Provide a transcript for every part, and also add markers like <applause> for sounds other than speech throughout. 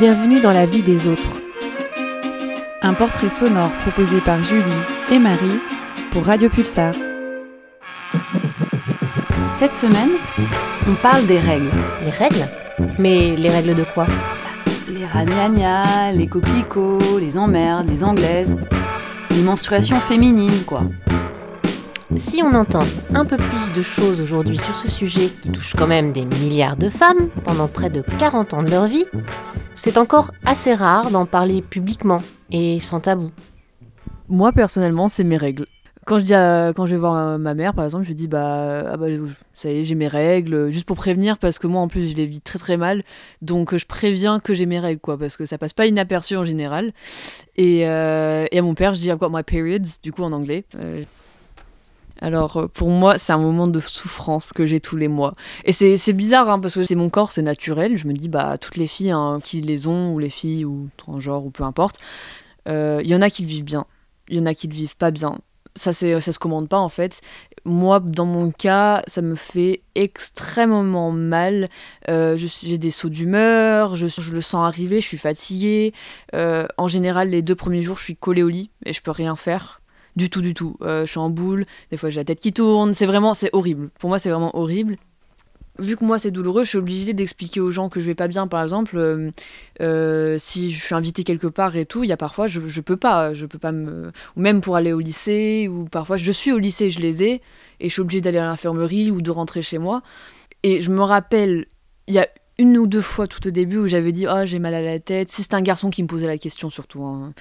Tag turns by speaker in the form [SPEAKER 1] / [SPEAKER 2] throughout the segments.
[SPEAKER 1] Bienvenue dans la vie des autres. Un portrait sonore proposé par Julie et Marie pour Radio Pulsar. Cette semaine, on parle des règles.
[SPEAKER 2] Les règles? Mais les règles de quoi?
[SPEAKER 1] Les ragnagnas, les coquelicots, les emmerdes, les anglaises. Les menstruations féminines, quoi.
[SPEAKER 2] Si on entend un peu plus de choses aujourd'hui sur ce sujet qui touche quand même des milliards de femmes pendant près de 40 ans de leur vie, c'est encore assez rare d'en parler publiquement et sans tabou.
[SPEAKER 3] Moi personnellement, c'est mes règles. Quand je, vais voir euh, ma mère, par exemple, je dis bah, ah bah ça y est, j'ai mes règles, juste pour prévenir, parce que moi en plus je les vis très très mal, donc je préviens que j'ai mes règles, quoi, parce que ça passe pas inaperçu en général. Et, euh, à mon père, je dis quoi, my periods, du coup en anglais. Euh, alors euh, pour moi, c'est un moment de souffrance que j'ai tous les mois. Et c'est bizarre hein, parce que c'est mon corps, c'est naturel. Je me dis, bah toutes les filles hein, qui les ont, ou les filles, ou transgenres, ou peu importe, il euh, y en a qui le vivent bien. Il y en a qui le vivent pas bien. Ça, ça se commande pas en fait. Moi, dans mon cas, ça me fait extrêmement mal. Euh, j'ai des sauts d'humeur, je, je, le sens arriver, je suis fatiguée. en général, les deux premiers jours, je suis collée au lit et je peux rien faire du tout, du tout. Euh, je suis en boule, des fois j'ai la tête qui tourne, c'est vraiment, c'est horrible. Pour moi, c'est vraiment horrible. Vu que moi c'est douloureux, je suis obligée d'expliquer aux gens que je vais pas bien, par exemple. Euh, euh, si je suis invitée quelque part et tout, il y a parfois, je, je peux pas, je peux pas me. Ou même pour aller au lycée, ou parfois je suis au lycée, je les ai, et je suis obligée d'aller à l'infirmerie ou de rentrer chez moi. Et je me rappelle, il y a une ou deux fois tout au début où j'avais dit oh j'ai mal à la tête si c'était un garçon qui me posait la question surtout hein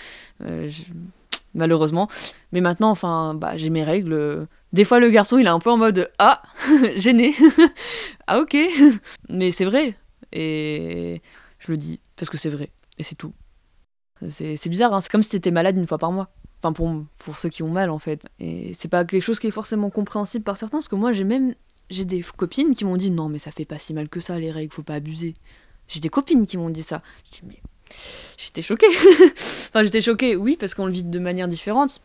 [SPEAKER 3] malheureusement. Mais maintenant, enfin, bah, j'ai mes règles. Des fois, le garçon, il est un peu en mode Ah, <laughs> gêné. <laughs> ah, ok. Mais c'est vrai. Et je le dis, parce que c'est vrai. Et c'est tout. C'est bizarre, hein. c'est comme si t'étais malade une fois par mois. Enfin, pour, pour ceux qui ont mal, en fait. Et c'est pas quelque chose qui est forcément compréhensible par certains, parce que moi, j'ai même j'ai des copines qui m'ont dit non, mais ça fait pas si mal que ça, les règles, faut pas abuser. J'ai des copines qui m'ont dit ça. Je dis, mais j'étais choquée. <laughs> enfin, j'étais choquée, oui, parce qu'on le vit de manière différente.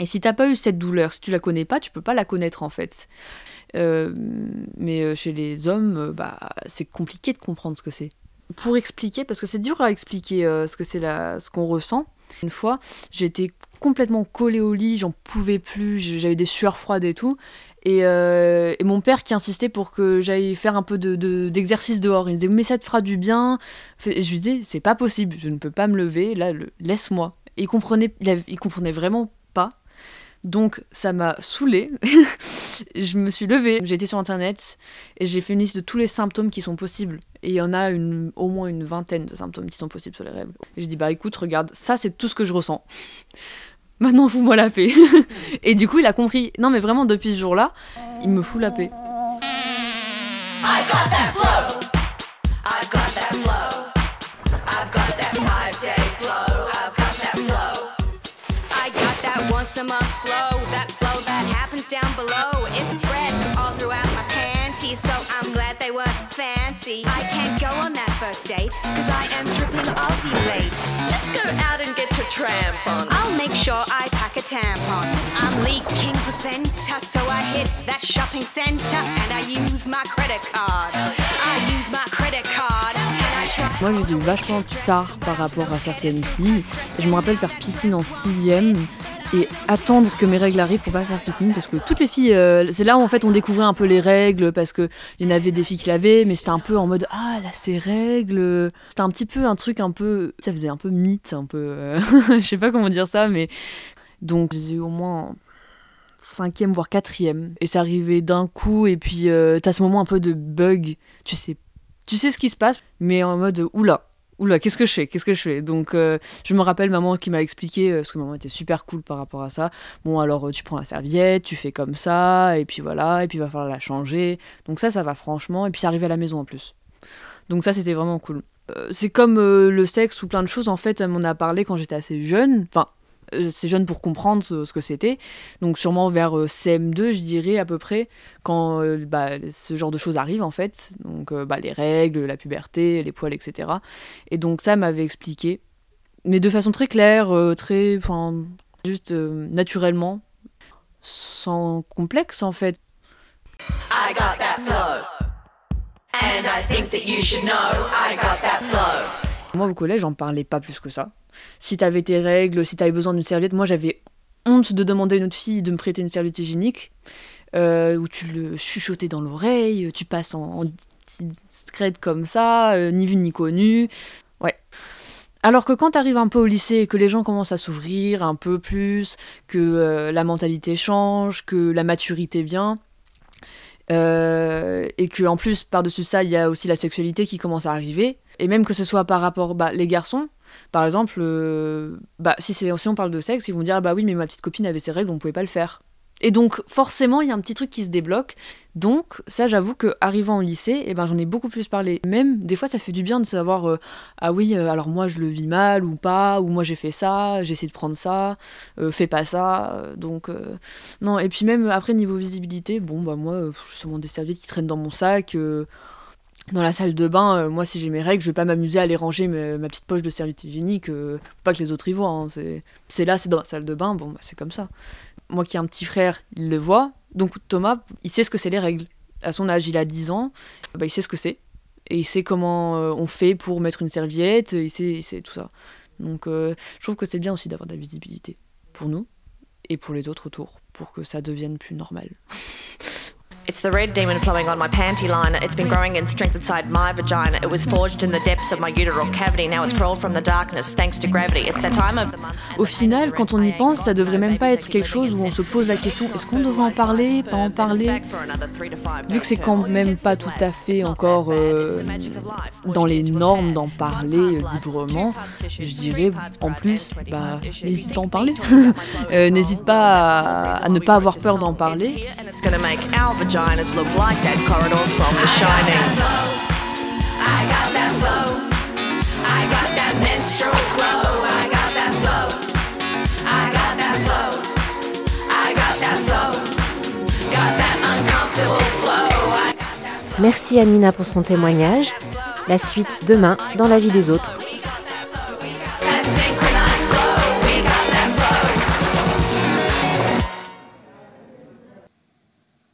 [SPEAKER 3] Et si t'as pas eu cette douleur, si tu la connais pas, tu peux pas la connaître en fait. Euh, mais euh, chez les hommes, euh, bah, c'est compliqué de comprendre ce que c'est. Pour expliquer, parce que c'est dur à expliquer ce que c'est ce qu'on ressent. Une fois, j'étais complètement collée au lit, j'en pouvais plus, j'avais des sueurs froides et tout. Euh, et, mon père qui insistait pour que j'aille faire un peu d'exercice de, dehors. Il me disait, mais ça te fera du bien. Je lui disais, c'est pas possible, je ne peux pas me lever, là, laisse-moi. Il comprenait, il, comprenait vraiment pas. Donc ça m'a saoulée. <laughs> je me suis levée, j'ai été sur internet et j'ai fait une liste de tous les symptômes qui sont possibles. Et il y en a une, au moins une vingtaine de symptômes qui sont possibles sur les. Et j'ai dit bah écoute, regarde, ça c'est tout ce que je ressens maintenant fous-moi la paix. <laughs> et du coup, il a compris. Non, mais vraiment, depuis ce jour-là, il me fout la paix. I can't first date, cause I am tripping off you late. Just go out and get your tramp on. I'll make sure I pack a tampon. I'm leaking Moi, j'ai dû vachement tard par rapport à certaines filles. Je me rappelle faire piscine en sixième et attendre que mes règles arrivent pour pas faire piscine parce que toutes les filles euh, c'est là où en fait on découvrait un peu les règles parce que il y en avait des filles qui l'avaient mais c'était un peu en mode ah là ces règles c'était un petit peu un truc un peu ça faisait un peu mythe un peu euh, <laughs> je sais pas comment dire ça mais donc j'ai au moins cinquième voire quatrième et c'est arrivé d'un coup et puis euh, t'as ce moment un peu de bug tu sais tu sais ce qui se passe mais en mode oula oula, qu'est-ce que je fais? Qu'est-ce que je fais? Donc, euh, je me rappelle maman qui m'a expliqué, euh, parce que maman était super cool par rapport à ça. Bon, alors euh, tu prends la serviette, tu fais comme ça, et puis voilà, et puis il va falloir la changer. Donc, ça, ça va franchement. Et puis, arriver à la maison en plus. Donc, ça, c'était vraiment cool. c'est comme le sexe ou plein de choses, en fait, elle m'en a parlé quand j'étais assez jeune. Enfin, euh, c'est jeune pour comprendre ce, que c'était. Donc sûrement vers euh, CM2, je dirais à peu près, quand euh, bah, ce genre de choses arrivent en fait. Donc bah, les règles, la puberté, les poils, etc. Et donc ça m'avait expliqué, mais de façon très claire, très, juste naturellement, sans complexe en fait. I got that flow. And I think that you should know I got that flow. Moi, au collège, j'en parlais pas plus que ça. Si t'avais tes règles, si t'avais besoin d'une serviette, moi j'avais honte de demander à une autre fille de me prêter une serviette hygiénique, euh, où tu le chuchotais dans l'oreille, tu passes en, discrète comme ça, euh, ni vu ni connu. Ouais. Alors que quand t'arrives un peu au lycée et que les gens commencent à s'ouvrir un peu plus, que euh, la mentalité change, que la maturité vient, euh, et que en plus par-dessus ça il y a aussi la sexualité qui commence à arriver, et même que ce soit par rapport bah, les garçons, par exemple, euh, bah, si, c'est- si on parle de sexe, ils vont dire ah bah oui mais ma petite copine avait ses règles, on pouvait pas le faire. Et donc forcément il y a un petit truc qui se débloque. Donc ça j'avoue que arrivant au lycée, eh ben j'en ai beaucoup plus parlé. Même des fois ça fait du bien de savoir euh, ah oui euh, alors moi je le vis mal ou pas ou moi j'ai fait ça, j'ai essayé de prendre ça, fais pas ça. donc non et puis même après niveau visibilité, bon bah moi j'ai souvent des serviettes qui traînent dans mon sac. Euh, dans la salle de bain, euh, moi si j'ai mes règles, je vais pas m'amuser à aller ranger ma, ma petite poche de serviette hygiénique, euh, pas que les autres y voient. hein, c'est là, c'est dans la salle de bain, bon bah, c'est comme ça. Moi qui ai un petit frère, il le voit, donc Thomas, il sait ce que c'est les règles. À son âge, il a 10 ans, bah, il sait ce que c'est. Et il sait comment euh, on fait pour mettre une serviette, il sait, tout ça. Donc euh, je trouve que c'est bien aussi d'avoir de la visibilité pour nous et pour les autres autour, pour que ça devienne plus normal. <laughs>
[SPEAKER 4] It's the red demon flowing on my panty line. It's been growing in strength inside my vagina. It was forged in the depths of my uteral cavity. Now it's crawled from the darkness thanks to gravity. It's that time of the month.
[SPEAKER 3] Au final, quand on y pense, ça devrait même pas être quelque chose où on se pose la question est-ce qu'on devrait en parler, pas en parler? Vu que c'est quand même pas tout à fait encore euh, dans les normes d'en parler euh, librement, je dirais en plus, bah, n'hésite pas à en parler. <laughs> Euh, n'hésite pas à, à ne pas avoir peur d'en parler.
[SPEAKER 4] And it's gonna make our vaginas look like that corridor from The Shining.
[SPEAKER 5] I got that flow. I got that menstrual flow. I got that flow. I got that flow. I got that flow. Got that uncomfortable flow. I
[SPEAKER 2] Merci à Nina pour son témoignage. La suite demain dans la vie des autres.